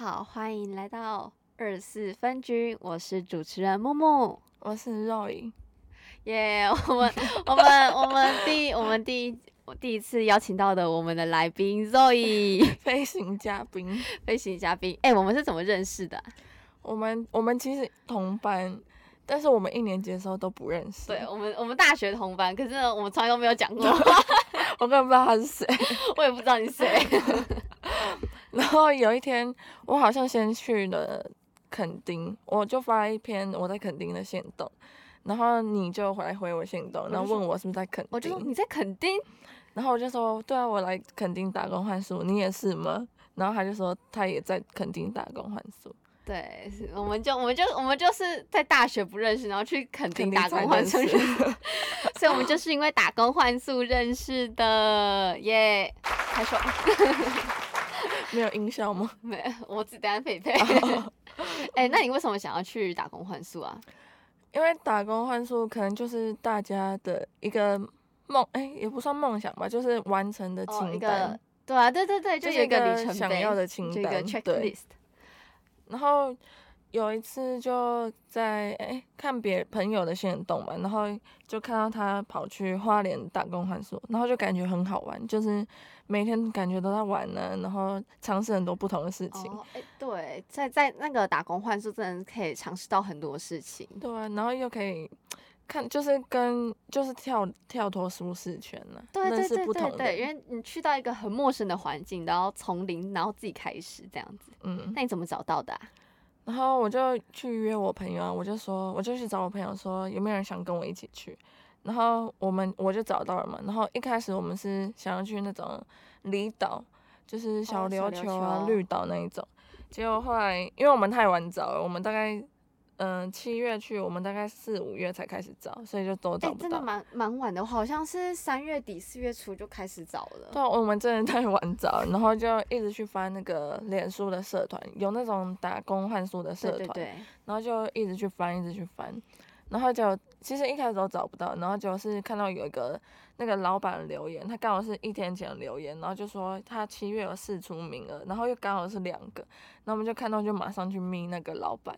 家好，欢迎来到二四分局，我是主持人木木，我是 Roy，耶，yeah, 我们我们我们第我们第一我第一次邀请到的我们的来宾 Roy，飞行嘉宾，飞行嘉宾，哎、欸，我们是怎么认识的、啊？我们我们其实同班，但是我们一年级的时候都不认识。对，我们我们大学同班，可是呢，我们从来都没有讲过。我根本不知道他是谁，我也不知道你是谁。然后有一天，我好像先去了垦丁，我就发了一篇我在垦丁的行动，然后你就回来回我行动，然后问我是不是在垦丁。我就说你在垦丁，然后我就说对啊，我来垦丁打工换宿，你也是吗？然后他就说他也在垦丁打工换宿。对，我们就我们就我们就是在大学不认识，然后去垦丁打工换宿，所以我们就是因为打工换宿认识的耶。太爽，没有音效吗？没有，我只单配配。哎，那你为什么想要去打工换宿啊？因为打工换宿可能就是大家的一个梦，哎，也不算梦想吧，就是完成的清单。哦、对啊，对对对，就是一个里程碑，想要的清单，一个 checklist。然后有一次就在哎看别朋友的限动嘛，然后就看到他跑去花莲打工换宿，然后就感觉很好玩，就是每天感觉都在玩呢，然后尝试很多不同的事情。哦，哎，对，在在那个打工换宿真的可以尝试到很多事情。对啊，然后又可以看，就是跟就是跳跳脱舒适圈了，对对对对对，认识不同的，因为你去到一个很陌生的环境，然后从零，然后自己开始这样子。嗯，那你怎么找到的啊？然后我就去约我朋友啊，我就说，我就去找我朋友说，有没有人想跟我一起去？然后我们我就找到了嘛。然后一开始我们是想要去那种离岛，就是小琉球啊、绿岛那一种。结果后来因为我们太晚找了，我们大概。嗯，七月去，我们大概四五月才开始找，所以就都找不到。欸、真的蛮蛮晚的，好像是三月底四月初就开始找了。对，我们真的太晚找，然后就一直去翻那个脸书的社团，有那种打工换书的社团，对对对，然后就一直去翻，一直去翻，然后就其实一开始都找不到，然后就是看到有一个那个老板留言，他刚好是一天前留言，然后就说他七月有四出名额，然后又刚好是两个，然后我们就看到就马上去密那个老板。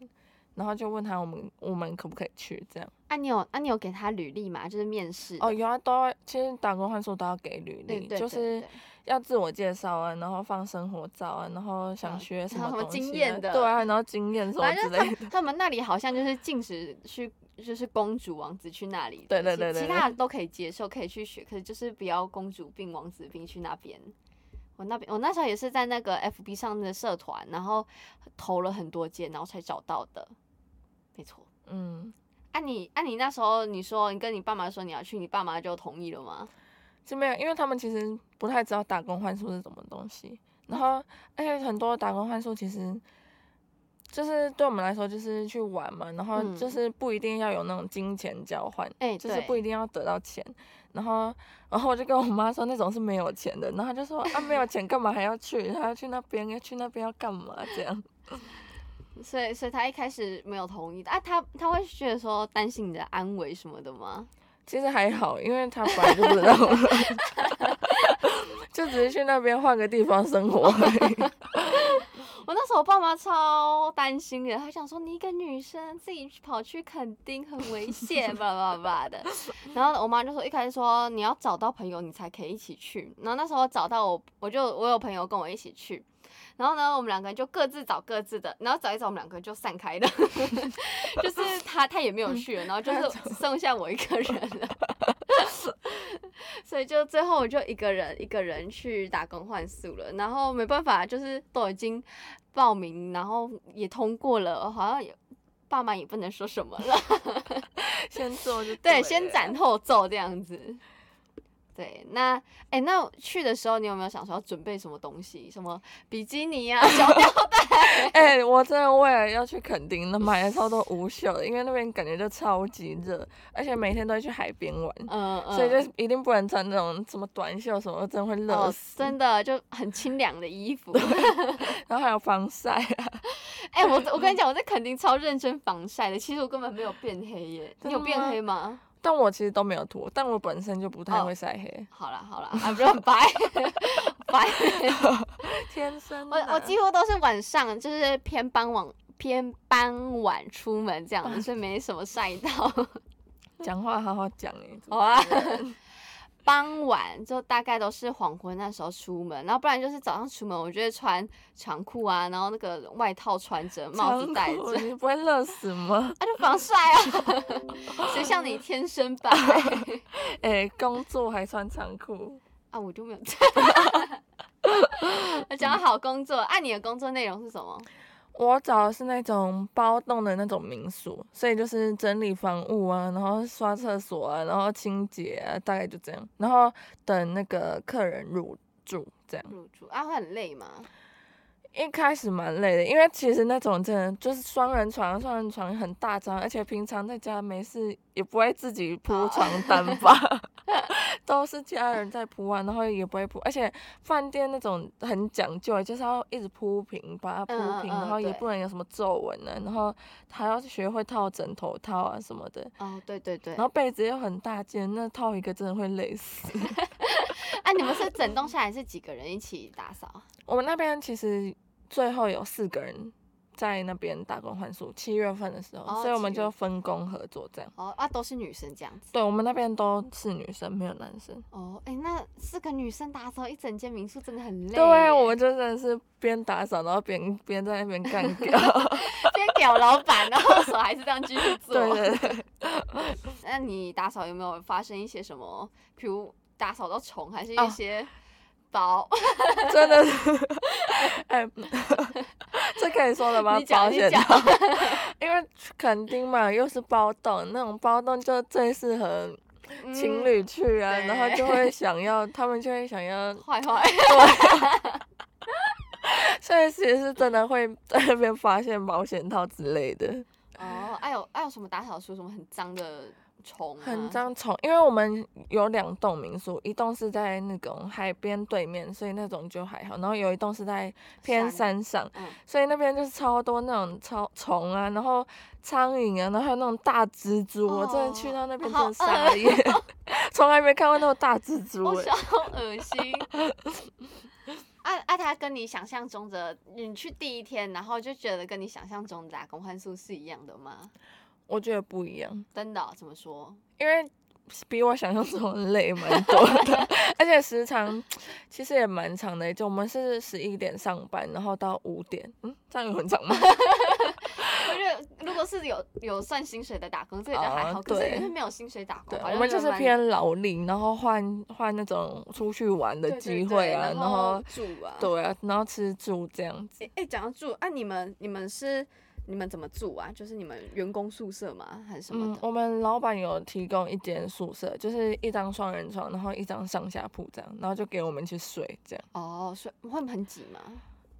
然后就问他我们我们可不可以去这样？啊你有啊你有给他履历嘛？就是面试哦有啊都要，其实打工换宿都要给履历，就是要自我介绍啊，然后放生活照啊，然后想学什么、啊、什么经验的，对啊，然后经验什么之类的。他，他们那里好像就是禁止去，就是公主王子去那里，对对对，对，其他的都可以接受，可以去学，可是就是不要公主病王子病去那边。我那边我那时候也是在那个 FB 上面的社团，然后投了很多件，然后才找到的。没错，嗯，按、啊、你按、啊、你那时候你说你跟你爸妈说你要去，你爸妈就同意了吗？是没有，因为他们其实不太知道打工换宿是什么东西，然后而且很多打工换宿其实就是对我们来说就是去玩嘛，然后就是不一定要有那种金钱交换，哎、嗯，就是不一定要得到钱，然后然后我就跟我妈说那种是没有钱的，然后她就说啊没有钱干嘛还要去，还要去那边要去那边要干嘛？这样。所以，所以他一开始没有同意的啊，他他会觉得说担心你的安危什么的吗？其实还好，因为他本来就不知道了，就只是去那边换个地方生活而已。我那时候我爸妈超担心的，他想说你一个女生自己跑去垦丁很危险，吧吧吧的。然后我妈就说一开始说你要找到朋友你才可以一起去。然后那时候找到我，我就我有朋友跟我一起去。然后呢，我们两个人就各自找各自的，然后找一找，我们两个人就散开了。就是他他也没有去了，然后就是 只剩下我一个人了。所以就最后我就一个人一个人去打工换宿了。然后没办法，就是都已经报名，然后也通过了，好像也爸妈也不能说什么了。先做就对，先斩后奏这样子。对，那哎、欸，那去的时候你有没有想说要准备什么东西？什么比基尼啊、小吊带？哎、欸，我真的为了要去垦丁，那买了超多无袖的，因为那边感觉就超级热，而且每天都会去海边玩，嗯嗯，所以就一定不能穿那种什么短袖什么，真的会热死、哦。真的就很清凉的衣服，然后还有防晒啊。哎、欸，我我跟你讲，我在垦丁超认真防晒的，其实我根本没有变黑耶。你有变黑吗？但我其实都没有涂，但我本身就不太会晒黑。Oh, 好啦好啦，啊不是很白，白。天生。我我几乎都是晚上，就是偏傍晚偏傍晚出门这样，所以没什么晒到。讲话好好讲哎。好啊。傍晚就大概都是黄昏那时候出门，然后不然就是早上出门，我就会穿长裤啊，然后那个外套穿着，帽子戴着。你不会热死吗？那、啊、就防晒啊！谁像你天生白？哎、欸，工作还穿长裤啊？我就没有穿。讲好工作，按、啊、你的工作内容是什么？我找的是那种包栋的那种民宿，所以就是整理房屋啊，然后刷厕所啊，然后清洁啊，大概就这样，然后等那个客人入住这样。入住啊，会很累吗？一开始蛮累的，因为其实那种真的就是双人床，双人床很大张，而且平常在家没事也不会自己铺床单吧，都是家人在铺啊，然后也不会铺，而且饭店那种很讲究，就是要一直铺平，把它铺平，然后也不能有什么皱纹呢，然后还要学会套枕头套啊什么的。哦，对对对。然后被子又很大件，那套一个真的会累死。哎，你们是整栋下来是几个人一起打扫？我们那边其实最后有四个人在那边打工换宿，七月份的时候，哦、所以我们就分工合作这样。哦啊，都是女生这样子。对，我们那边都是女生，没有男生。哦，哎、欸，那四个女生打扫一整间民宿真的很累。对，我们就真的是边打扫，然后边边在那边干掉，边屌老板，然后手还是这样继续做。对对对。那你打扫有没有发生一些什么？比如打扫到虫，还是一些？哦包真的是，哎，这可以说的吗？保险套，因为垦丁嘛，又是包栋，那种包栋就最适合情侣去啊，嗯、然后就会想要，他们就会想要坏坏，对，所以其实是真的会在那边发现保险套之类的。哦，还有还有什么打扫出什么很脏的？虫很脏虫，因为我们有两栋民宿，一栋是在那种海边对面，所以那种就还好。然后有一栋是在偏山上，嗯、所以那边就是超多那种超虫啊，然后苍蝇啊，然后还有那种大蜘蛛。哦、我真的去到那边真的傻眼，从来没看过那种大蜘蛛，好恶心。啊啊！他跟你想象中的，你去第一天，然后就觉得跟你想象中的打工换宿是一样的吗？我觉得不一样，真的、哦？怎么说？因为比我想象中累蛮多的，而且时长其实也蛮长的。就我们是十一点上班，然后到五点，嗯，这样有很长吗？我觉得如果是有有算薪水的打工，这个就还好。可是因为没有薪水打工，我们就是偏劳力，然后换换那种出去玩的机会啊，然后住啊，对啊，然后吃住这样子。哎、欸，讲到住，啊，你们你们是？你们怎么住啊？就是你们员工宿舍吗？还是什么的？嗯，我们老板有提供一间宿舍，就是一张双人床，然后一张上下铺这样，然后就给我们去睡这样。哦，睡会很挤吗？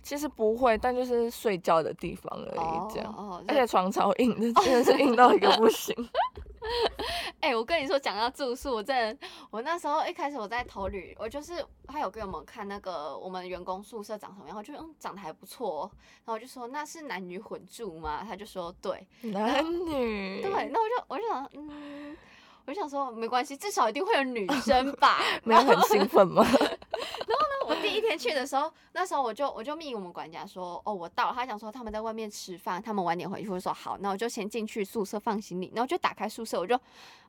其实不会，但就是睡觉的地方而已这样。哦，哦，而且床超硬的，真的是硬到一个不行。哎、欸，我跟你说，讲到住宿，我真的，我那时候一开始我在投旅，我就是他有给我们看那个我们员工宿舍长什么样，然后就嗯长得还不错，然后我就说那是男女混住吗？他就说对，男女，对，那我就我就想嗯。我就想说，没关系，至少一定会有女生吧？没有很兴奋吗？然后呢，我第一天去的时候，那时候我就我就命我们管家说，哦，我到了。他想说他们在外面吃饭，他们晚点回去。我说好，那我就先进去宿舍放行李，然后就打开宿舍，我就。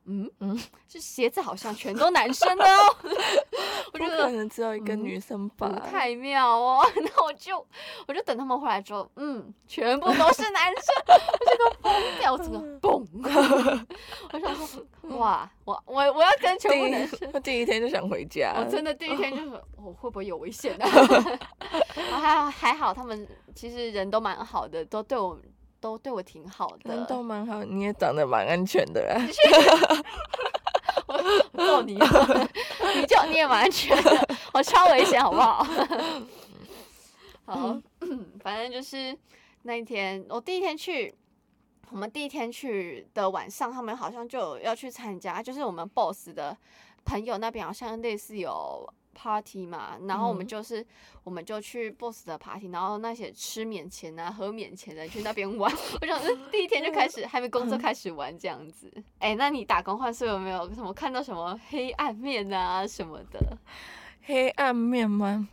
嗯嗯，这鞋子好像全都男生的哦，我觉得可能只有一个女生吧，不太妙哦。那我就我就等他们回来之后，嗯，全部都是男生，我这个疯掉，整个嘣！我想说，哇，我我我要跟全部男生，我第一天就想回家，我真的第一天就是，我会不会有危险的？还还好，他们其实人都蛮好的，都对我。都对我挺好的，人都蛮好，你也长得蛮安全的 啦。我揍你，你就你也蛮安全的，我超危险，好不好？好，反正就是那一天，我第一天去，我们第一天去的晚上，他们好像就要去参加，就是我们 boss 的朋友那边好像类似有。Party 嘛，然后我们就是，嗯、我们就去 boss 的 party，然后那些吃免钱啊、喝免钱的去那边玩。我想说第一天就开始，还没工作开始玩这样子。哎、欸，那你打工换宿有没有什么看到什么黑暗面啊什么的？黑暗面吗？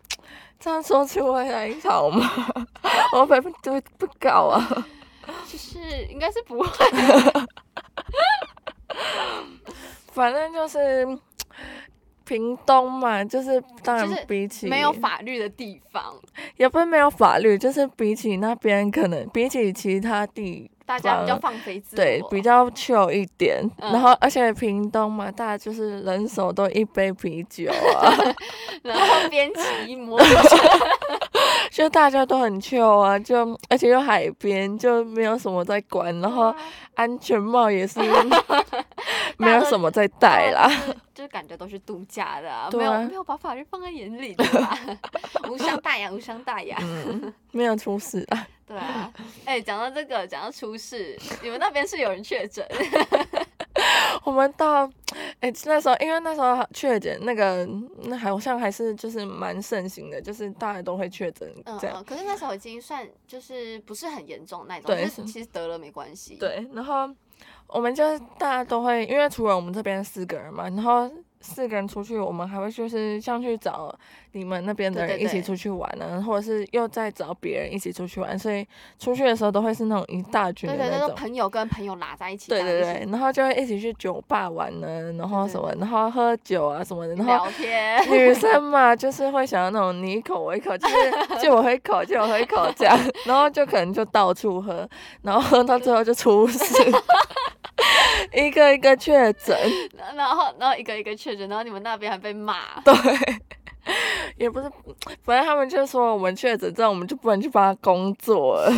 这样说出来还好吗？我会不会不搞啊？就是应该是不会。反正就是屏东嘛，就是当然比起没有法律的地方，也不是没有法律，就是比起那边可能比起其他地。大家比较放飞自我，对，比较 chill 一点。嗯、然后，而且屏东嘛，大家就是人手都一杯啤酒啊，然后边骑摩托车就大家都很 chill 啊，就而且又海边，就没有什么在管，然后安全帽也是 没有什么在戴啦，就是感觉都是度假的、啊，没有没有把法律放在眼里的吧，无伤大雅，无伤大雅，嗯，没有出事啊。对啊，哎、欸，讲到这个，讲到出事，你们那边是有人确诊？我们到，哎、欸，那时候因为那时候确诊，那个那好像还是就是蛮盛行的，就是大家都会确诊这样、嗯。可是那时候已经算就是不是很严重那种，对，就是其实得了没关系。对，然后我们就是大家都会，因为除了我们这边四个人嘛，然后。四个人出去，我们还会就是像去找你们那边的人一起出去玩呢、啊，对对对，或者是又再找别人一起出去玩，所以出去的时候都会是那种一大群的那种。对对对，朋友跟朋友拉在一起。对对对，然后就会一起去酒吧玩呢，然后什么，然后喝酒啊什么的，然后聊天。女生嘛，就是会想要那种你一口我一口，就是 借我喝一口，借我喝一口这样，然后就可能就到处喝，然后喝到最后就出事。一个一个确诊，然后然后一个一个确诊，然后你们那边还被骂。对，也不是，反正他们就说我们确诊，这样我们就不能去帮他工作了。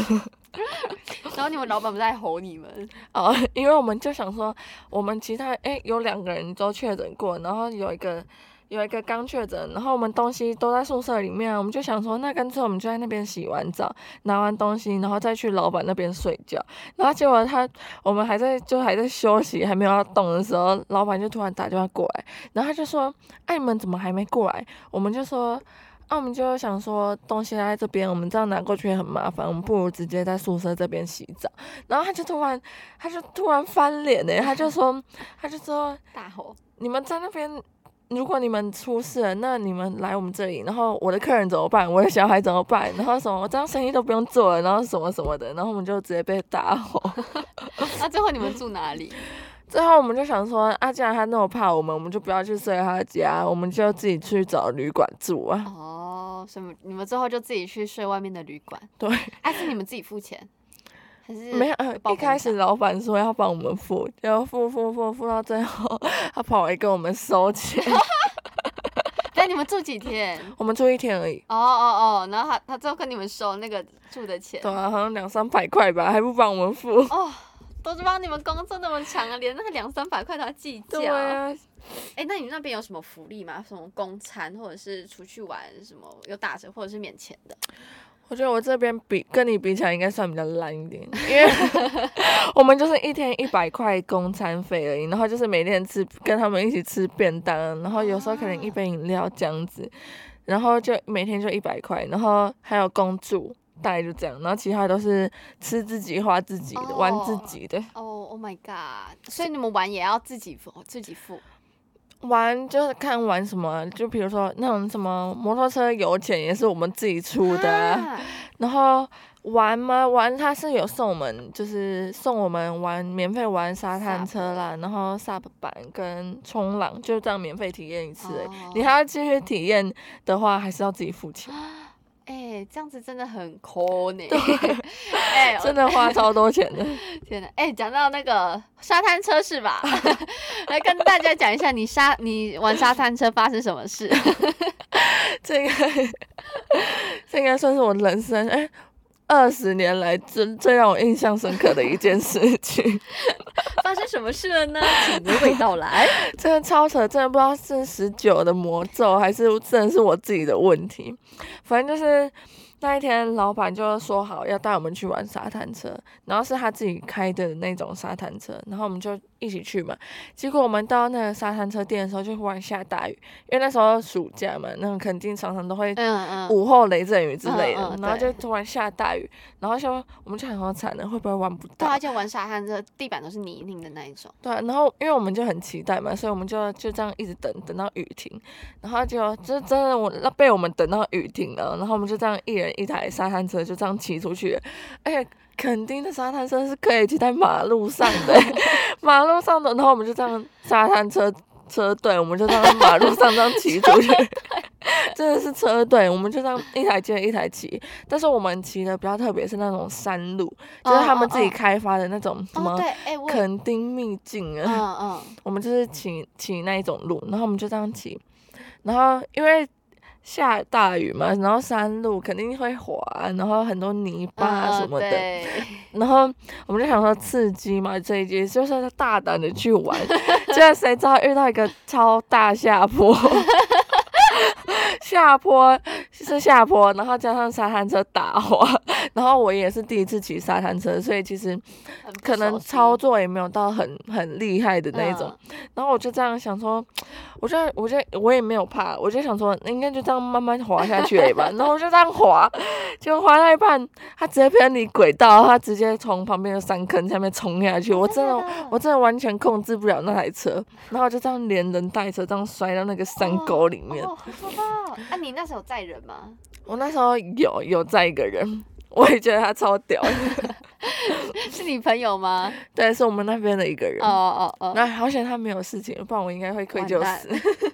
然后你们老板不在吼你们？哦，因为我们就想说，我们其他哎有两个人都确诊过，然后有一个。有一个刚确诊，然后我们东西都在宿舍里面，我们就想说，那干脆我们就在那边洗完澡，拿完东西，然后再去老板那边睡觉。然后结果他，我们还在就还在休息，还没有要动的时候，老板就突然打电话过来，然后他就说：“哎，你们怎么还没过来？”我们就说：“啊，我们就想说东西在这边，我们这样拿过去也很麻烦，我们不如直接在宿舍这边洗澡。”然后他就突然，他就突然翻脸呢，他就说，他就说：“大吼，你们在那边。”如果你们出事了，那你们来我们这里，然后我的客人怎么办？我的小孩怎么办？然后什么，我这样生意都不用做了，然后什么什么的，然后我们就直接被打吼。那最后你们住哪里？最后我们就想说，啊，既然他那么怕我们，我们就不要去睡他家，我们就自己去找旅馆住啊。哦，什么你们最后就自己去睡外面的旅馆？对。还是你们自己付钱？没有，一开始老板说要帮我们付，然后付付付付到最后，他跑来跟我们收钱。那你们住几天？我们住一天而已。哦哦哦，然后他他最后跟你们收那个住的钱。对啊，好像两三百块吧，还不帮我们付。哦，都是帮你们工作那么长啊，连那个两三百块都要计较。对啊。哎，那你们那边有什么福利吗？什么公餐，或者是出去玩什么有打折，或者是免钱的？我觉得我这边比跟你比起来，应该算比较烂一点，因为我们就是一天一百块公餐费而已，然后就是每天吃跟他们一起吃便当，然后有时候可能一杯饮料这样子，然后就每天就一百块，然后还有公住，大概就这样，然后其他都是吃自己花自己的，oh, 玩自己的。哦，Oh my god！所以你们玩也要自己付，自己付。玩就是看玩什么，就比如说那种什么摩托车油钱也是我们自己出的，啊，然后玩吗？玩他是有送我们，就是送我们玩免费玩沙滩车啦，然后 SUP 板跟冲浪，就这样免费体验一次。哦，你还要继续体验的话，还是要自己付钱。哎、欸，这样子真的很抠呢。哎，真的花超多钱的。天呐，哎、欸，讲到那个沙滩车是吧？来跟大家讲一下，你沙你玩沙滩车发生什么事？这个这应该算是我人生哎。欸二十年来最最让我印象深刻的一件事情，发生什么事了呢？请娓娓道来。真的超扯，真的不知道是十九的魔咒，还是真的是我自己的问题。反正就是那一天，老板就说好要带我们去玩沙滩车，然后是他自己开的那种沙滩车，然后我们就一起去嘛。结果我们到那个沙滩车店的时候，就忽然下大雨，因为那时候暑假嘛，那种肯定常常都会午后雷阵雨之类的，嗯嗯、然后就突然下大雨，然后就我们就很好惨了，会不会玩不到？对，而且玩沙滩车地板都是泥泞的那一种。对，然后因为我们就很期待嘛，所以我们就就这样一直等等到雨停，然后就就真的我被我们等到雨停了，然后我们就这样一人一台沙滩车就这样骑出去，而且垦丁的沙滩车是可以骑在马路上的，马路上的，然后我们就这样沙滩车车队，我们就这样马路上这样骑出去，真的是车队，我们就这样一台接一台骑，但是我们骑的比较特别，是那种山路，就是他们自己开发的那种什么垦丁秘境啊，我们就是骑骑那一种路，然后我们就这样骑，然后因为。下大雨嘛，然后山路肯定会滑，然后很多泥巴什么的，嗯、然后我们就想说刺激嘛，这一节就是大胆的去玩，结果谁知道遇到一个超大下坡。下坡是下坡，然后加上沙滩车打滑，然后我也是第一次骑沙滩车，所以其实可能操作也没有到很很厉害的那一种。然后我就这样想说，我就我就我也没有怕，我就想说应该就这样慢慢滑下去了吧。然后我就这样滑，结果滑到一半，他直接偏离轨道，他直接从旁边的山坑下面冲下去。我真的我真的完全控制不了那台车，然后就这样连人带车这样摔到那个山沟里面。啊，你那时候载人吗？我那时候有有载一个人，我也觉得他超屌。是你朋友吗？对，是我们那边的一个人。哦哦哦。那好险他没有事情，不然我应该会愧疚死。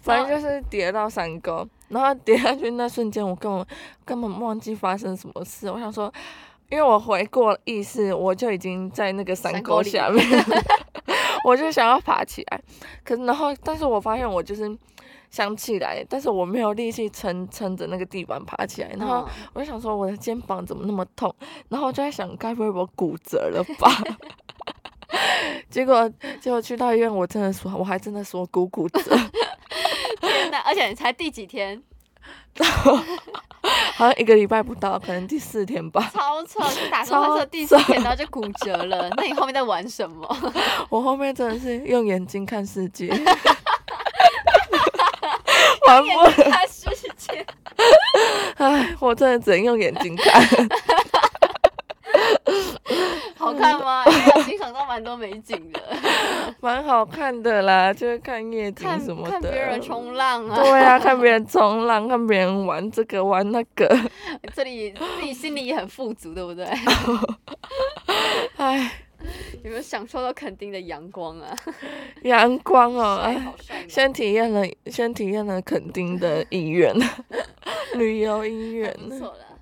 反正就是跌到山沟，然后跌下去那瞬间，我根本根本忘记发生什么事。我想说，因为我回过意识，我就已经在那个山沟下面，我就想要爬起来，可是然后，但是我发现我就是。想起来，但是我没有力气撑撑着那个地板爬起来，然后我就想说我的肩膀怎么那么痛，然后我就在想该不会我骨折了吧？结果结果去到医院，我真的说我还真的说骨骨折。天哪！而且你才第几天？好像一个礼拜不到，可能第四天吧。超扯！就打算说第四天然后就骨折了？那你后面在玩什么？我后面真的是用眼睛看世界。玩不了，哎，我真的只能用眼睛看。好看吗？因为我欣赏到蛮多美景的。蛮好看的啦，就是看夜景什么的。看别人冲浪啊。对啊，看别人冲浪，看别人玩这个玩那个。这里自己心里也很富足，对不对？哎。有没有享受到垦丁的阳光啊？阳光哦，哎，先体验了，先体验了垦丁的医院，旅游医院。不错了，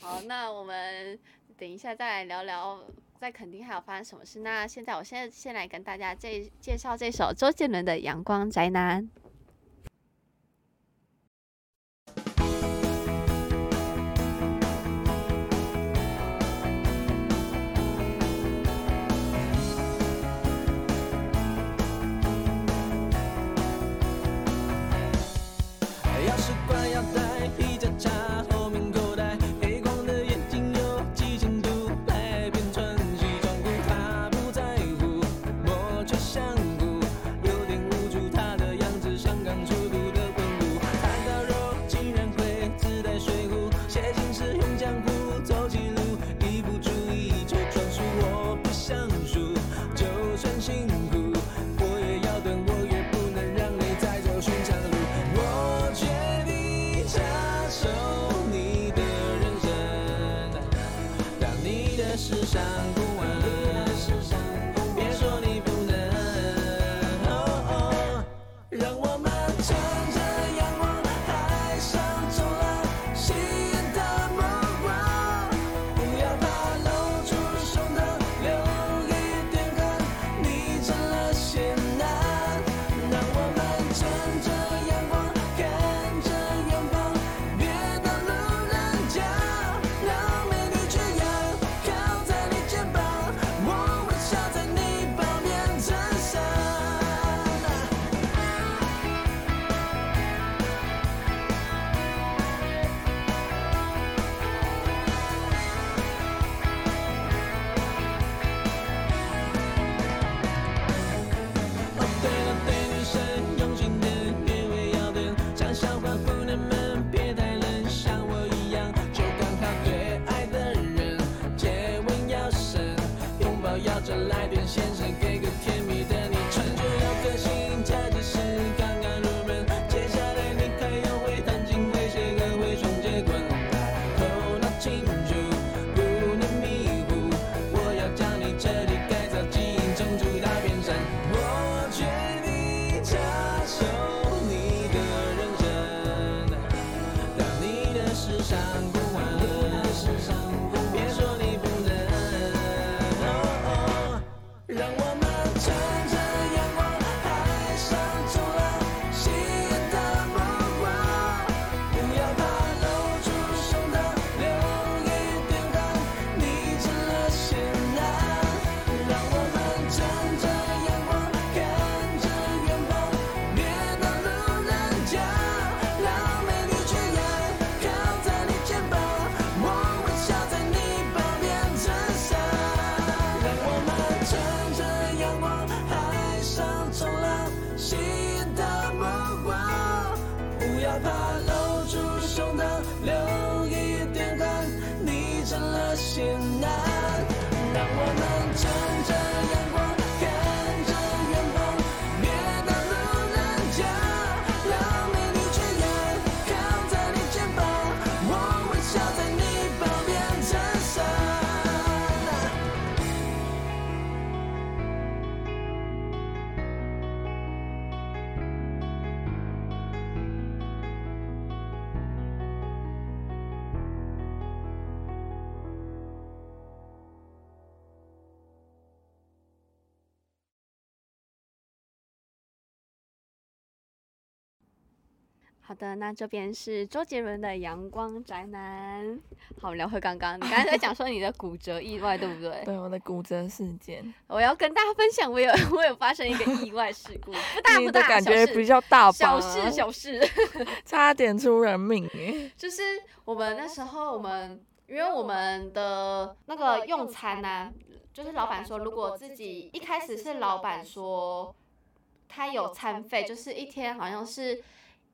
好，那我们等一下再来聊聊在垦丁还有发生什么事。那现在我现在先来跟大家介介绍这首周杰伦的《阳光宅男》。好的，那这边是周杰伦的《阳光宅男》。好，我们聊回刚刚，你刚才在讲说你的骨折意外，对不对？对，我的骨折事件。我要跟大家分享，我有 我有发生一个意外事故，不大不大，感觉比较大吧？小事小事，差点出人命诶。就是我们那时候，我们因为我们的那个用餐呢、啊，就是老板说，如果自己一开始是老板说他有餐费，就是一天好像是。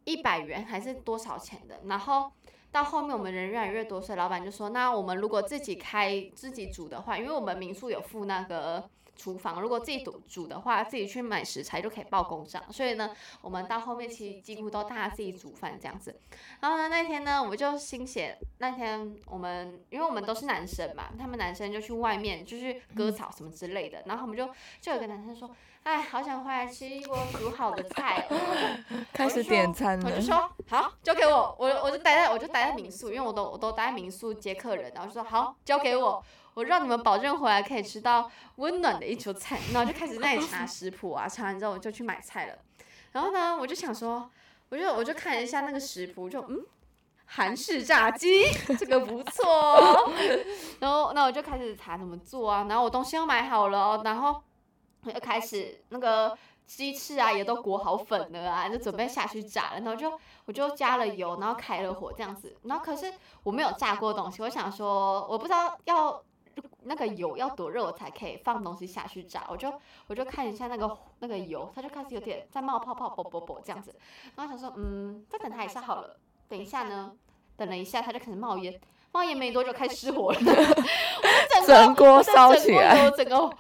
一百元还是多少钱的？然后到后面我们人越来越多，所以老板就说：“那我们如果自己开自己煮的话，因为我们民宿有附那个厨房，如果自己煮煮的话，自己去买食材就可以报公账。所以呢，我们到后面其实几乎都大家自己煮饭这样子。然后呢，那天呢，我们就心血，那天我们因为我们都是男生嘛，他们男生就去外面就去割草什么之类的，然后我们就就有个男生说。”哎，好想回来吃一锅煮好的菜哦！开始点餐了。我就说好，交给我，我我就待在我就待在民宿，因为我都我都待在民宿接客人，然后就说好，交给我，我让你们保证回来可以吃到温暖的一桌菜。然后就开始在那里查食谱啊，查完之后我就去买菜了。然后呢，我就想说，我就我就看了一下那个食谱，就嗯，韩式炸鸡这个不错哦。然后那我就开始查怎么做啊，然后我东西都买好了哦，然后。就开始那个鸡翅啊，也都裹好粉了啊，就准备下去炸了。然后就我就加了油，然后开了火这样子。然后可是我没有炸过东西，我想说我不知道要那个油要多热我才可以放东西下去炸。我就我就看一下那个那个油，它就开始有点在冒泡泡，啵啵啵这样子。然后想说嗯，再等它一下好了。等一下呢，等了一下它就开始冒烟，冒烟没多久开始失火了，我整锅烧起来，整个。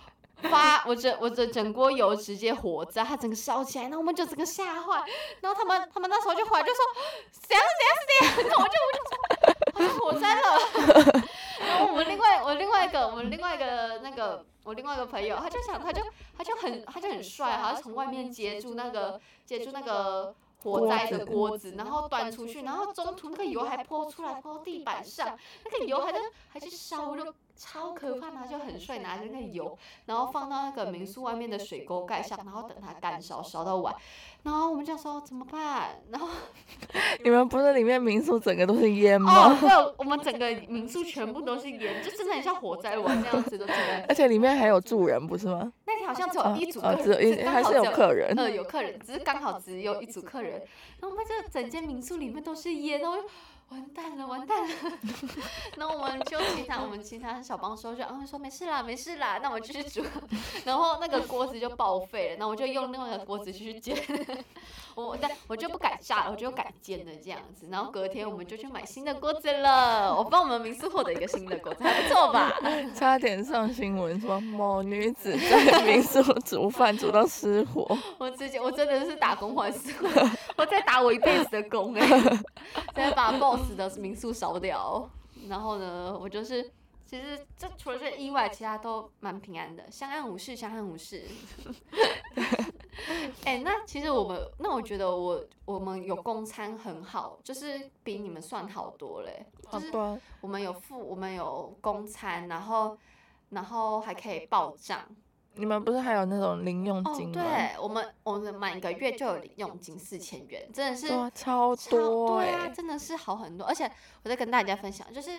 发，我整我整整锅油直接火灾，它整个烧起来，然后我们就整个吓坏，然后他们他们那时候就回来就说怎样怎样怎样，然后我就我就说好像火灾了，然后我们另外我另外一个我们另外一个那个我另外一个朋友，他就想他就他就很他就很帅，好像从外面接住那个接住那个火灾的锅子，然后端出去，然后中途那个油还泼出来泼到地板上，那个油还在还是烧肉。超可怕，他就很帅，拿着那个油，然后放到那个民宿外面的水沟盖上，然后等它干烧，烧到晚，然后我们就说怎么办？然后你们不是里面民宿整个都是烟吗？哦，对，我们整个民宿全部都是烟，就真的很像火灾完那样子的，而且里面还有住人，不是吗？那天好像只有一组客人，哦哦、只有一还是有客人，呃，有客人，只是刚好只有一组客人，然后我们这整间民宿里面都是烟哦。完蛋了，完蛋了！那我们就 其他我们其他小帮手就安慰说没事啦，没事啦，那我继续煮。然后那个锅子就报废了，那我就用另外一个锅子继续煎。我但我就不敢炸了，我就改煎的这样子。然后隔天我们就去买新的锅子了。我帮我们民宿获得一个新的锅子，还不错吧？差点上新闻说某女子在民宿煮饭煮到失火。我直接我真的是打工换宿，我在打我一辈子的工哎、欸，在把 boss 的民宿烧掉。然后呢，我就是其实这除了这意外，其他都蛮平安的，相安无事，相安无事。哎、欸，那其实我们，那我觉得我我们有公餐很好，就是比你们算好多嘞。就是我们有付，我们有公餐，然后然后还可以报账。你们不是还有那种零用金吗？哦、对，我们我们满一个月就有零用金四千元，真的是超多哎、啊，真的是好很多。而且我在跟大家分享，就是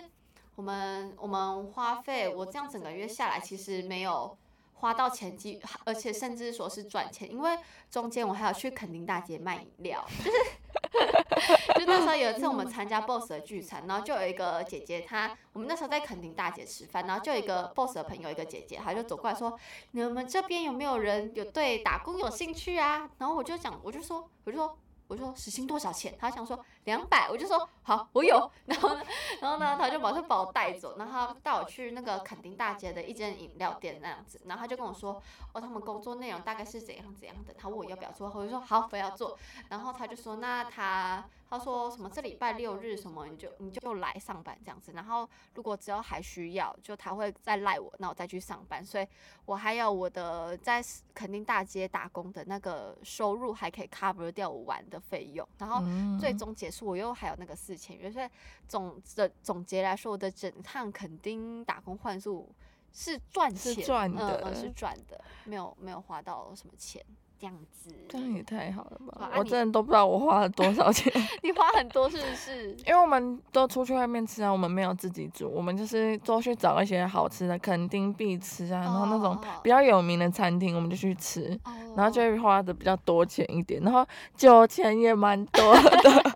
我们我们花费，我这样整个月下来其实没有。花到钱几，而且甚至说是赚钱，因为中间我还要去垦丁大街卖饮料，就是，就那时候有一次我们参加 BOSS 的聚餐，然后就有一个姐姐她，我们那时候在垦丁大街吃饭，然后就有一个 BOSS 的朋友，一个姐姐，她就走过来说，你们这边有没有人有对打工有兴趣啊？然后我就讲，我就说，我就说。我就说时薪多少钱？他想说两百，我就说好，我有。然后呢，然后呢，他就把他把我带走，然后他带我去那个垦丁大街的一间饮料店那样子，然后他就跟我说，哦，他们工作内容大概是怎样怎样的，他问我要不要做，我就说好，我要做。然后他就说，那他。他说什么？这礼拜六日什么你就你就来上班这样子，然后如果只要还需要，就他会再赖我，那我再去上班。所以我还有我的在垦丁大街打工的那个收入，还可以 cover 掉我玩的费用。然后最终结束，我又还有那个四千元。所以总的总结来说，我的整趟垦丁打工换宿是赚钱，是赚的，嗯，是赚的，没有没有花到什么钱。这样子，这样也太好了吧！啊、我真的都不知道我花了多少钱。你花很多是不是？因为我们都出去外面吃啊，我们没有自己煮，我们就是都去找一些好吃的，肯定必吃啊，然后那种比较有名的餐厅，我们就去吃，然后就会花的比较多钱一点，然后酒钱也蛮多的。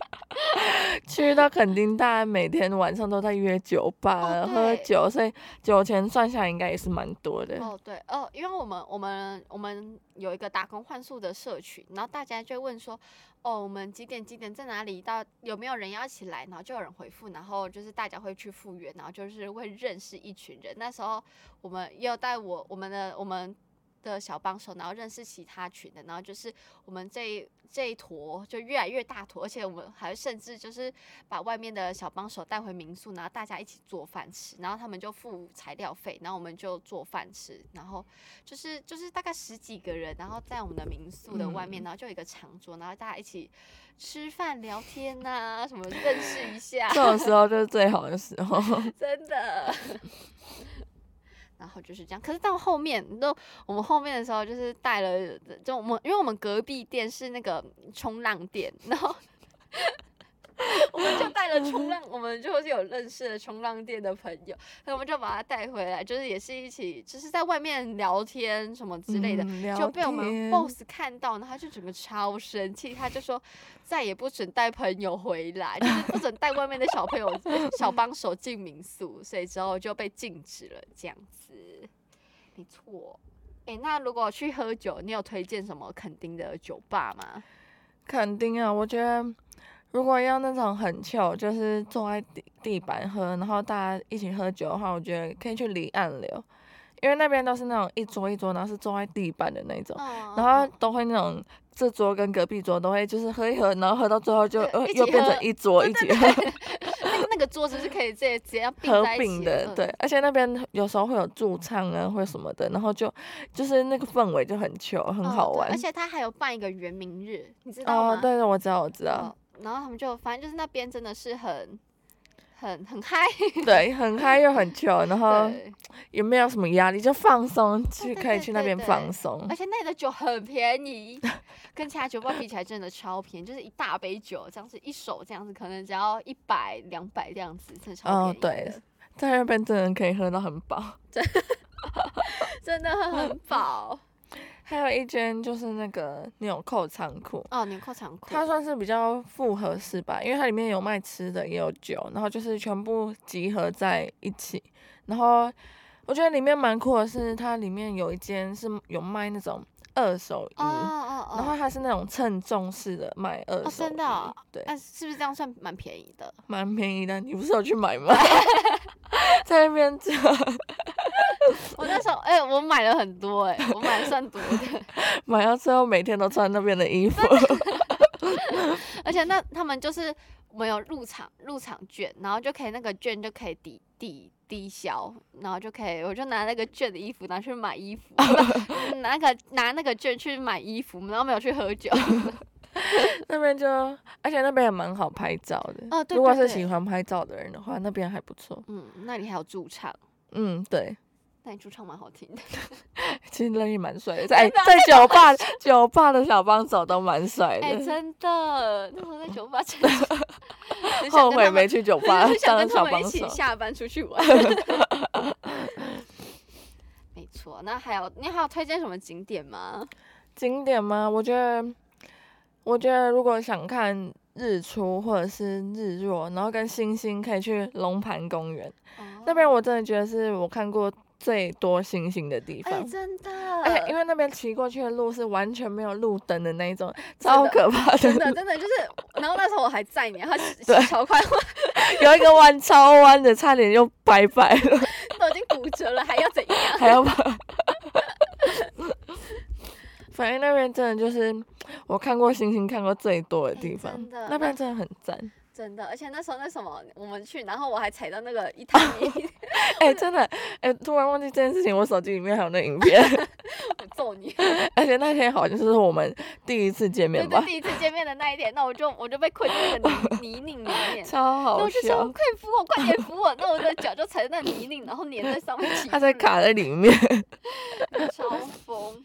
去到垦丁，大家每天晚上都在约酒吧、哦、喝酒，所以酒钱算下来应该也是蛮多的。哦，对哦，因为我们我们我们有一个打工换宿的社群，然后大家就问说，哦，我们几点几点在哪里？到有没有人要一起来？然后就有人回复，然后就是大家会去赴约，然后就是会认识一群人。那时候我们也有带我我们的我们。的小帮手，然后认识其他群的，然后就是我们这一这一坨就越来越大坨，而且我们还甚至就是把外面的小帮手带回民宿，然后大家一起做饭吃，然后他们就付材料费，然后我们就做饭吃，然后就是就是大概十几个人，然后在我们的民宿的外面，然后就有一个长桌，然后大家一起吃饭聊天呐、啊，什么认识一下，这种时候就是最好的时候，真的。然后就是这样，可是到后面都我们后面的时候，就是带了，就我们因为我们隔壁店是那个冲浪店，然后。我们就带了冲浪，我们就是有认识的冲浪店的朋友，那我们就把他带回来，就是也是一起，就是在外面聊天什么之类的，嗯、就被我们 boss 看到，然后他就整个超生气，他就说再也不准带朋友回来，就是不准带外面的小朋友、小帮手进民宿，所以之后就被禁止了，这样子。没错，哎，那如果去喝酒，你有推荐什么垦丁的酒吧吗？垦丁啊，我觉得。如果要那种很 chill，就是坐在地地板喝，然后大家一起喝酒的话，我觉得可以去离岸流，因为那边都是那种一桌一桌，然后是坐在地板的那种，然后都会那种这桌跟隔壁桌都会就是喝一喝，然后喝到最后就呃又变成一桌一起喝。那那个桌子是可以直接直接合并的，对，而且那边有时候会有驻唱啊或什么的，然后就就是那个氛围就很 chill，很好玩。而且他还有办一个圆明日，你知道吗？哦，对对，我知道，我知道。然后他们就反正就是那边真的是很很很嗨，对，很嗨又很 chill，然后也没有什么压力，就放松去可以去那边放松。而且那里的酒很便宜，跟其他酒吧比起来真的超便宜，就是一大杯酒这样子，一手这样子可能只要一百两百这样子，真的超便宜。哦，对，在那边真的可以喝到很饱，真 真的很饱。还有一间就是那个纽扣仓库哦，纽扣仓库，它算是比较复合式吧，因为它里面有卖吃的，也有酒，然后就是全部集合在一起。然后我觉得里面蛮酷的是，它里面有一间是有卖那种二手衣，哦哦哦，然后它是那种称重式的卖二手，哦，真的，哦，对，那是不是这样算蛮便宜的？蛮便宜的，你不是有去买吗？在那边做。我那时候，哎、欸，我买了很多、欸，哎，我买了算多的，买到最后每天都穿那边的衣服，而且那他们就是没有入场入场券，然后就可以那个券就可以抵抵抵消，然后就可以，我就拿那个券的衣服拿去买衣服，拿个拿那个券去买衣服，然后没有去喝酒。那边就，而且那边也蛮好拍照的，如果是喜欢拍照的人的话，那边还不错。嗯，那里还有驻唱。嗯，对。那你主唱蛮好听的，其实人也蛮帅的，在在酒吧酒吧的小帮手都蛮帅的。哎、欸，真的，那时候在酒吧真的 后悔没去酒吧当小帮手。一起下班出去玩。没错，那还有你还有推荐什么景点吗？景点吗？我觉得，我觉得如果想看日出或者是日落，然后跟星星，可以去龙盘公园。Oh. 那边我真的觉得是我看过最多星星的地方。哎，真的。而且因为那边骑过去的路是完全没有路灯的那一种，超可怕的。真的真的就是，然后那时候我还在你，然后 骑超快，有一个弯超弯的，差点就拜拜了。都已经骨折了，还要怎样？还要把。反正那边真的就是我看过星星看过最多的地方，欸、那边真的很赞。真的，而且那时候那什么，我们去，然后我还踩到那个一 滩泥。哎、欸，真的，哎、欸，突然忘记这件事情，我手机里面还有那影片。我揍你！而且那天好像是我们第一次见面吧？对，第一次见面的那一天，那我就我就被困在那个泥泥泞里面，超好笑。我就说快扶我，快点扶我！那我的脚就踩在那泥泞，然后粘在上面。他在卡在里面。超疯！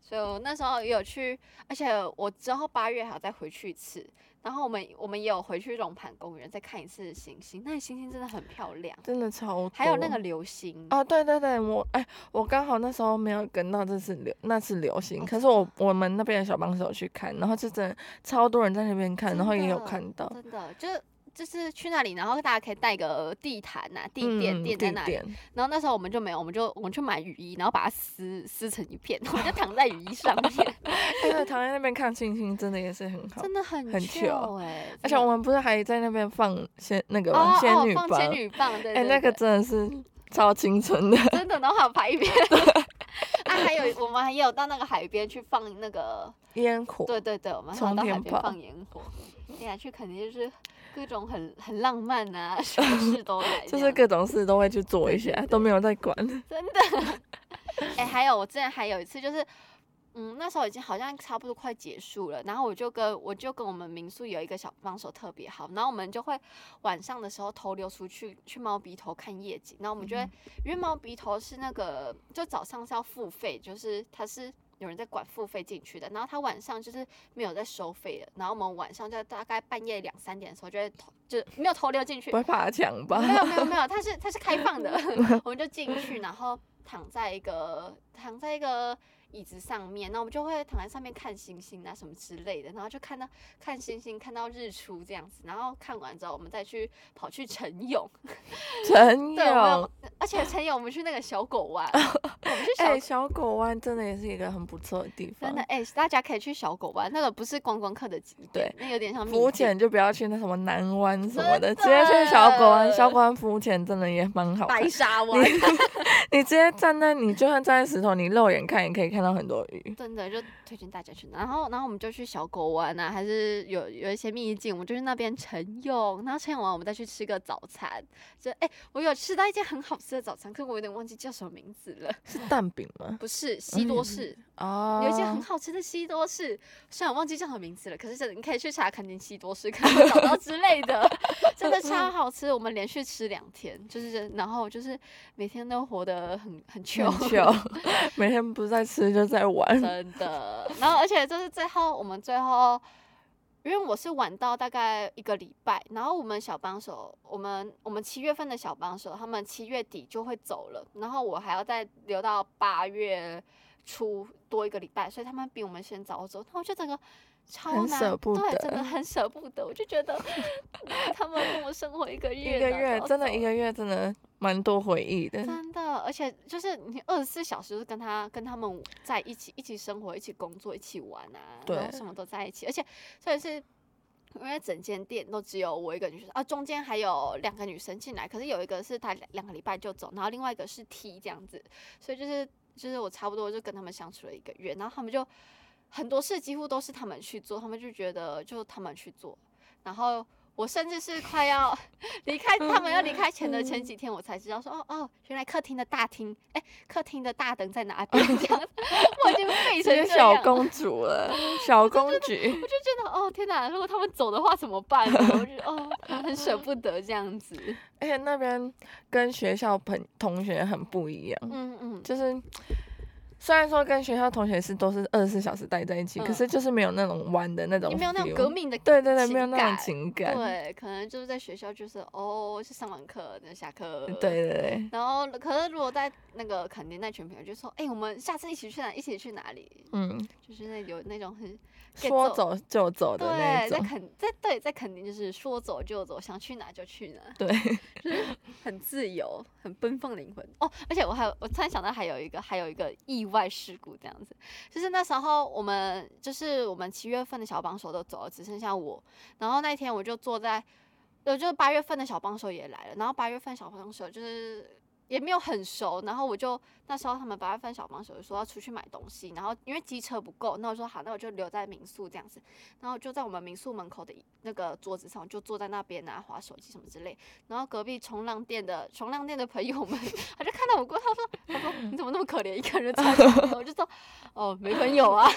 所以我那时候也有去，而且我之后八月还要再回去一次。然后我们我们也有回去龙盘公园再看一次星星，那星星真的很漂亮，真的超多。还有那个流星哦，对对对，我哎，我刚好那时候没有跟到这次流那次流星，可是我我们那边的小帮手去看，然后就真的超多人在那边看，然后也有看到，真的就是。就是去那里，然后大家可以带个地毯呐、啊，地垫垫在那里。然后那时候我们就没有，我们就我们去买雨衣，然后把它撕撕成一片，我们就躺在雨衣上面。对，躺在那边看星星，真的也是很好，真的很很巧哎。而且我们不是还在那边放仙那个仙女棒？仙女棒，对。哎，那个真的是超青春的。真的，然后还有拍一遍。啊，还有我们还有到那个海边去放那个烟火。对对对，我们还到海边放烟火。接下去肯定就是。各种很很浪漫啊，什么事都来，就是各种事都会去做一下，都没有在管。真的，哎、欸，还有我之前还有一次，就是，嗯，那时候已经好像差不多快结束了，然后我就跟我就跟我们民宿有一个小帮手特别好，然后我们就会晚上的时候偷溜出去去猫鼻头看夜景，然后我们就会，嗯、因为猫鼻头是那个就早上是要付费，就是它是。有人在管付费进去的，然后他晚上就是没有在收费的，然后我们晚上就大概半夜两三点的时候就会偷，就没有偷溜进去，不会爬墙吧？没有没有 没有，它是它是开放的，我们就进去，然后躺在一个躺在一个。椅子上面，那我们就会躺在上面看星星啊什么之类的，然后就看到看星星，看到日出这样子，然后看完之后，我们再去跑去晨泳。晨泳，而且晨泳我们去那个小狗湾，我们去小、欸、小狗湾真的也是一个很不错的地方。真的哎、欸，大家可以去小狗湾，那个不是观光客的景点，对，那有点像浮潜就不要去那什么南湾什么的，的直接去小狗湾。小狗湾浮潜真的也蛮好看。白沙湾，你直接站在你就算站在石头，你肉眼看也可以看。看到很多鱼，真的就推荐大家去。然后，然后我们就去小狗湾啊，还是有有一些秘境，我们就去那边晨泳。然后晨泳完，我们再去吃个早餐。就哎、欸，我有吃到一间很好吃的早餐，可是我有点忘记叫什么名字了。是蛋饼吗？不是，西多士。哦、嗯。有一间很好吃的西多士，虽然我忘记叫什么名字了，可是真的你可以去查肯定西多士，可能找到之类的，真的超好吃。我们连续吃两天，就是然后就是每天都活得很很穷，每天不是在吃。就在玩，真的。然后，而且就是最后，我们最后，因为我是晚到大概一个礼拜，然后我们小帮手，我们我们七月份的小帮手，他们七月底就会走了，然后我还要再留到八月初多一个礼拜，所以他们比我们先早走。然后我就整个超难，对，真的很舍不得。我就觉得 他们跟我生活一个月，一个月真的一个月真的。蛮多回忆的，真的，而且就是你二十四小时都跟他跟他们在一起，一起生活，一起工作，一起玩啊，对，然后什么都在一起，而且所以是因为整间店都只有我一个女生啊，中间还有两个女生进来，可是有一个是她两两个礼拜就走，然后另外一个是 T 这样子，所以就是就是我差不多就跟他们相处了一个月，然后他们就很多事几乎都是他们去做，他们就觉得就他们去做，然后。我甚至是快要 离开，他们要离开前的前几天，我才知道说哦哦，原来客厅的大厅，哎，客厅的大灯在哪边？这样，我已经 废成小公主了，小公主。我就觉得哦天哪，如果他们走的话怎么办呢？我就哦，很舍不得这样子。而且那边跟学校朋同学很不一样，嗯嗯，就是虽然说跟学校同学是都是二十四小时待在一起，嗯、可是就是没有那种玩的那种，没有那种革命的，对对对，没有那种情感。对，可能就是在学校就是哦，是上完课那下课。对对对。然后，可是如果在那个肯定那群朋友就说，哎、欸，我们下次一起去哪？一起去哪里？嗯，就是那有那种很。说走就走的那种，对，在肯在对在肯定就是说走就走，想去哪就去哪，对，就是很自由，很奔放灵魂哦。而且我还有，我突然想到还有一个还有一个意外事故这样子，就是那时候我们就是我们七月份的小帮手都走了，只剩下我，然后那天我就坐在，呃，就是八月份的小帮手也来了，然后八月份小帮手就是。也没有很熟，然后我就那时候他们八月份小帮手就说要出去买东西，然后因为机车不够，那我说好，那我就留在民宿这样子，然后就在我们民宿门口的那个桌子上就坐在那边啊，滑手机什么之类，然后隔壁冲浪店的冲浪店的朋友们，他就看到我过，他说他说你怎么那么可怜，一个人在，我就说哦没朋友啊，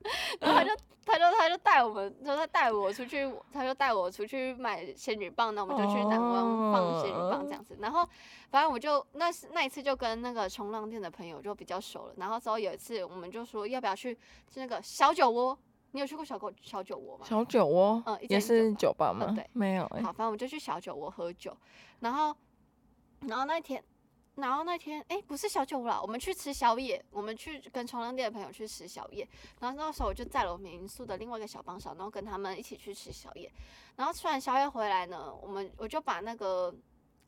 然后他就。他就他就带我们，就他就带我出去，他就带我出去买仙女棒，那我们就去南湾放仙女棒这样子。然后反正我就那那一次就跟那个冲浪店的朋友就比较熟了。然后之后有一次我们就说要不要去那个小酒窝？你有去过小狗小酒窝吗？小酒窝，嗯，也是酒吧吗？嗯、对，没有、欸。好，反正我们就去小酒窝喝酒。然后然后那天。然后那天，哎，不是小酒啦，我们去吃宵夜，我们去跟冲浪店的朋友去吃宵夜。然后那时候我就在了我们民宿的另外一个小帮手，然后跟他们一起去吃宵夜。然后吃完宵夜回来呢，我们我就把那个。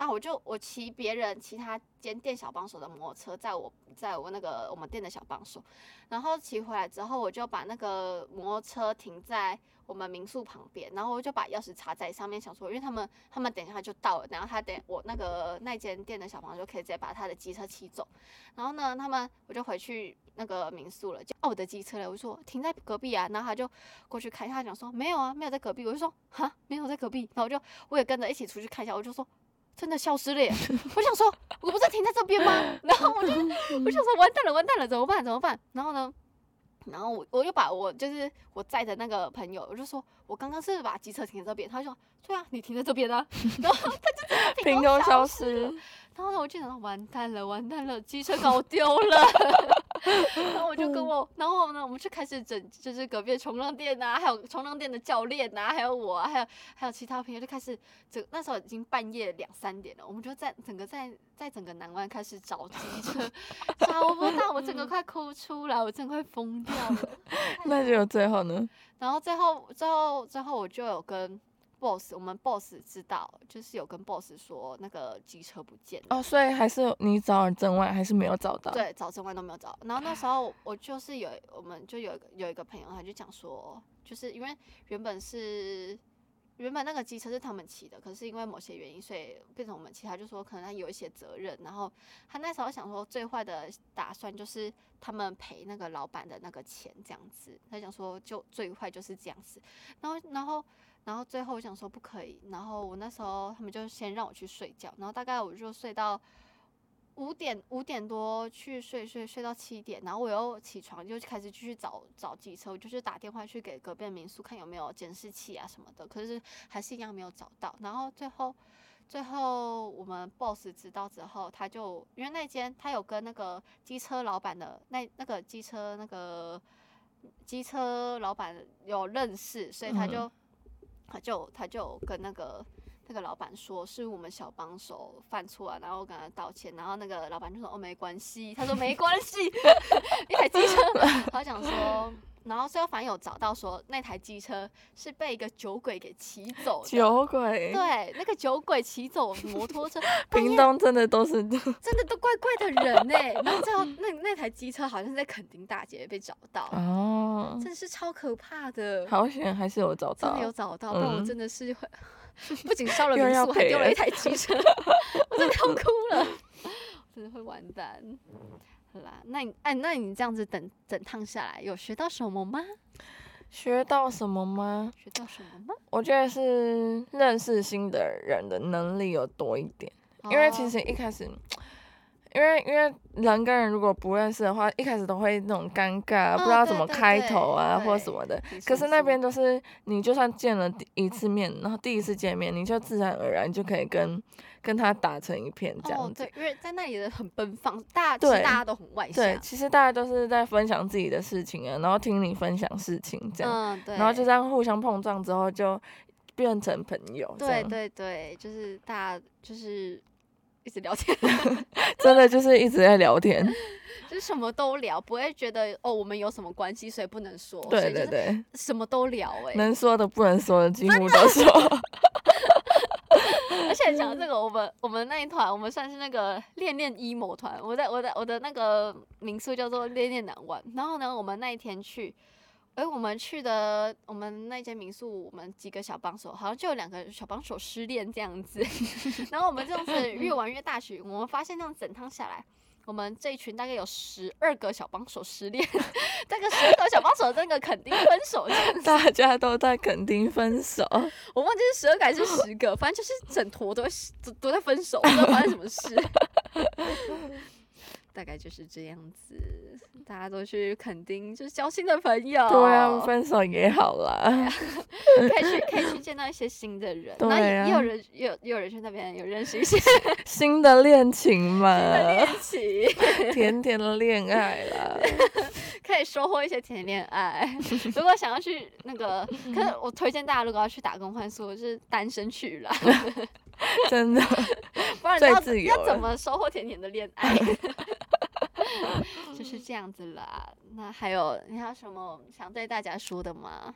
啊！我就我骑别人其他间店小帮手的摩托车，载我载我那个我们店的小帮手，然后骑回来之后，我就把那个摩托车停在我们民宿旁边，然后我就把钥匙插在上面，想说，因为他们他们等一下就到了，然后他等我那个那间店的小朋友就可以直接把他的机车骑走，然后呢，他们我就回去那个民宿了，就哦，我的机车了，我说停在隔壁啊，然后他就过去看一下，讲说没有啊，没有在隔壁，我就说哈，没有在隔壁，然后我就我也跟着一起出去看一下，我就说。真的消失了耶！我想说，我不是停在这边吗？然后我就 我想说，完蛋了，完蛋了，怎么办？怎么办？然后呢？然后我我就把我就是我载的那个朋友，我就说我刚刚是把机车停在这边，他就说对啊，你停在这边啊。然后他就凭空消失。然后呢，我就想完蛋了，完蛋了，机车搞丢了。然后我就跟我，然后呢，我们就开始整，就是隔壁的冲浪店呐、啊，还有冲浪店的教练呐、啊，还有我、啊，还有还有其他朋友，就开始整。那时候已经半夜两三点了，我们就在整个在在整个南湾开始找机车，找不到，我整个快哭出来，我真的快疯掉了。那就最后呢？然后最后最后最后我就有跟。boss，我们 boss 知道，就是有跟 boss 说那个机车不见了。哦，所以还是你找了整晚还是没有找到？对，找整晚都没有找。然后那时候我就是有，我们就有有一个朋友，他就讲说，就是因为原本是原本那个机车是他们骑的，可是因为某些原因，所以变成我们骑。他就说可能他有一些责任。然后他那时候想说，最坏的打算就是他们赔那个老板的那个钱这样子。他想说，就最坏就是这样子。然后，然后。然后最后我想说不可以，然后我那时候他们就先让我去睡觉，然后大概我就睡到五点五点多去睡睡睡到七点，然后我又起床就开始继续找找机车，我就是打电话去给隔壁的民宿看有没有监视器啊什么的，可是还是一样没有找到。然后最后最后我们 boss 知道之后，他就因为那间他有跟那个机车老板的那那个机车那个机车老板有认识，所以他就。他就他就跟那个那个老板说，是我们小帮手犯错啊，然后跟他道歉，然后那个老板就说哦没关系，他说没关系，一台机车，他讲说。然后最后反正有找到说那台机车是被一个酒鬼给骑走的。酒鬼。对，那个酒鬼骑走摩托车。屏东真的都是。真的都怪怪的人呢。然后最后那那台机车好像是在垦丁大街被找到。哦。真的是超可怕的。好险还是有找到。真的有找到，不然我真的是会，不仅烧了 民宿，还丢了一台机车，我真的要哭了，真的会完蛋。好啦，那你哎，那你这样子整整趟下来，有学到什么吗？学到什么吗？学到什么吗？我觉得是认识新的人的能力有多一点，哦、因为其实一开始因为因为人跟人如果不认识的话，一开始都会那种尴尬，不知道怎么开头啊，或什么的。可是那边都是你就算见了第一次面，然后第一次见面，你就自然而然就可以跟跟他打成一片这样子。对，因为在那里的很奔放，大家其实大家都很外向。对，其实大家都是在分享自己的事情啊，然后听你分享事情这样。嗯，对。然后就这样互相碰撞之后，就变成朋友。对对对，就是大家就是。一直聊天，真的就是一直在聊天，就是什么都聊，不会觉得哦，我们有什么关系，所以不能说。对对对，什么都聊哎、欸，能说的不能说的几乎都说。讲这个，我们我们那一团，我们算是那个恋恋 emo 团。我在我的我的那个民宿叫做恋恋难忘。然后呢，我们那一天去。哎，我们去的我们那间民宿，我们几个小帮手好像就有两个小帮手失恋这样子。然后我们这样子越玩越大群，我们发现这样整趟下来，我们这一群大概有十二个小帮手失恋，这个十二个小帮手那个肯定分手，大家都在肯定分手。我忘记是十二个还是十个，反正就是整坨都都都在分手，不知道发生什么事。大概就是这样子，大家都去垦丁，就是交新的朋友。对啊，分手也好啦，可以去可以去见到一些新的人。对啊，也也有人也有也有人去那边有认识一些新的恋情嘛，新的恋情，甜甜的恋爱啦，可以收获一些甜恋爱。如果想要去那个，可是我推荐大家，如果要去打工换宿，就是单身去啦。真的，不然要要怎么收获甜甜的恋爱？就是这样子啦。那还有你还有什么想对大家说的吗？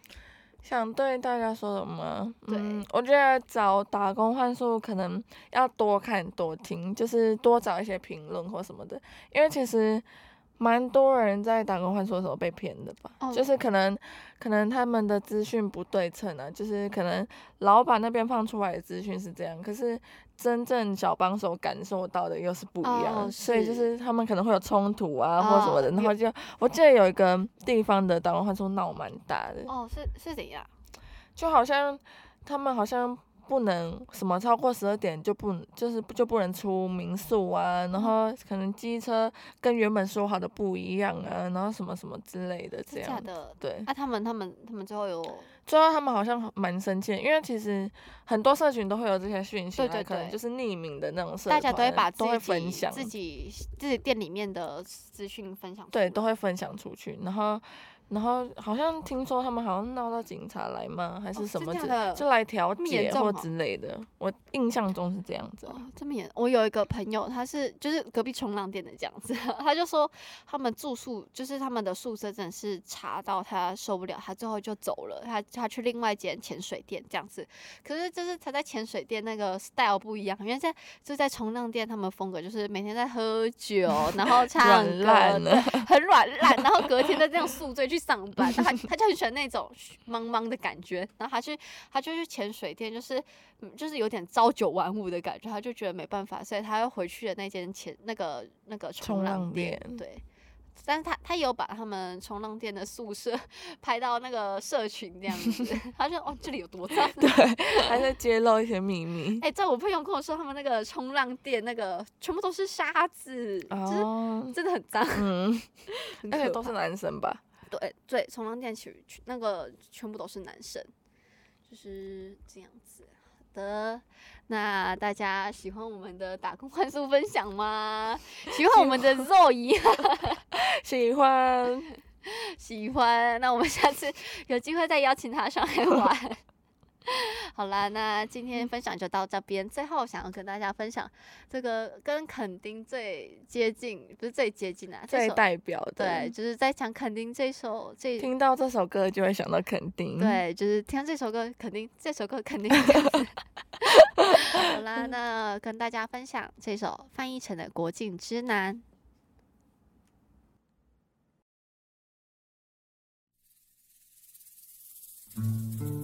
想对大家说的吗？对，嗯，我觉得找打工换宿可能要多看多听，就是多找一些评论或什么的，因为其实。蛮多人在打工换宿的时候被骗的吧，oh. 就是可能可能他们的资讯不对称啊，就是可能老板那边放出来的资讯是这样，可是真正小帮手感受到的又是不一样，oh, 所以就是他们可能会有冲突啊，oh. 或什么的，然后就我记得有一个地方的打工换宿闹蛮大的。哦，oh，是是怎样？就好像他们好像。不能什么超过十二点就不就是就不能出民宿啊，然后可能机车跟原本说好的不一样啊，然后什么什么之类的这样。假的。对。啊，他们他们他们最后有。最后他们好像蛮生气，因为其实很多社群都会有这些讯息，对对对，可能就是匿名的那种社大家都会把都会分享自己自己店里面的资讯分享。对，都会分享出去，然后。然后好像听说他们好像闹到警察来嘛？还是什么就来调解或之类的。我印象中是这样子。哦，这么严？我有一个朋友，他是就是隔壁冲浪店的这样子，他就说他们住宿就是他们的宿舍真的是查到他受不了，他最后就走了，他他去另外一间潜水店这样子。可是就是他在潜水店那个 style 不一样，因为在就在冲浪店，他们风格就是每天在喝酒，然后唱歌，很软烂，然后隔天再这样宿醉去上班，他他就很喜欢那种 茫茫的感觉，然后他去他就去潜水店，就是就是有点朝九晚五的感觉，他就觉得没办法，所以他又回去了那间潜那个那个冲浪店，对。但是他他有把他们冲浪店的宿舍 拍到那个社群这样子，他说哦这里有多脏，对，还在揭露一些秘密。哎、欸，在我朋友跟我说，他们那个冲浪店那个全部都是沙子，哦、就是真的很脏，嗯，而且都是男生吧？对对，冲浪店其实那个全部都是男生，就是这样子。好的。那大家喜欢我们的打工换宿分享吗？喜欢我们的肉姨？喜欢，喜欢。那我们下次有机会再邀请他上来玩。好啦，那今天分享就到这边。最后想要跟大家分享这个跟垦丁最接近，不是最接近啊，最代表的，对，就是在讲垦丁这首，这听到这首歌就会想到垦丁，对，就是听到这首歌，肯定这首歌肯定。好啦，那跟大家分享这首翻译成的《国境之南》。如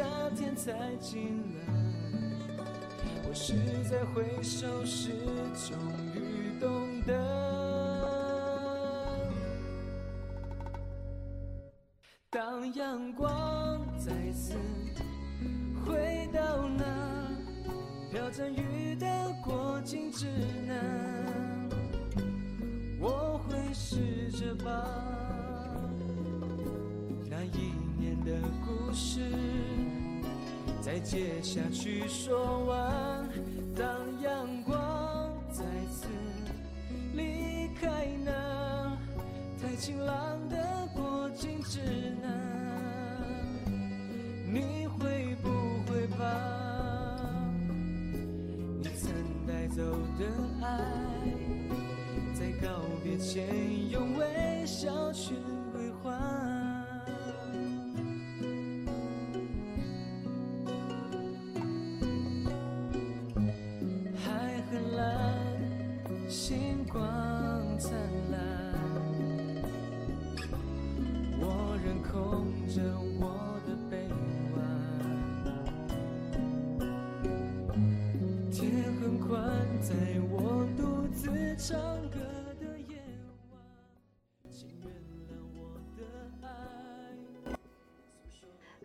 夏天才进来。我是在回首时终于懂得，当阳光再次回到那飘着雨的过境之南，我会试着把那一年的故事。再接下去说完，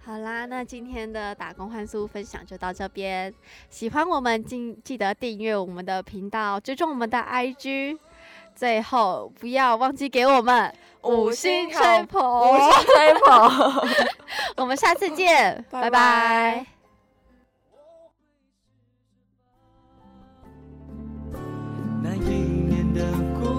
好啦，那今天的打工换宿分享就到这边。喜欢我们，记记得订阅我们的频道，追踪我们的 IG。最后，不要忘记给我们五星吹捧，五星吹捧。我们下次见，拜拜。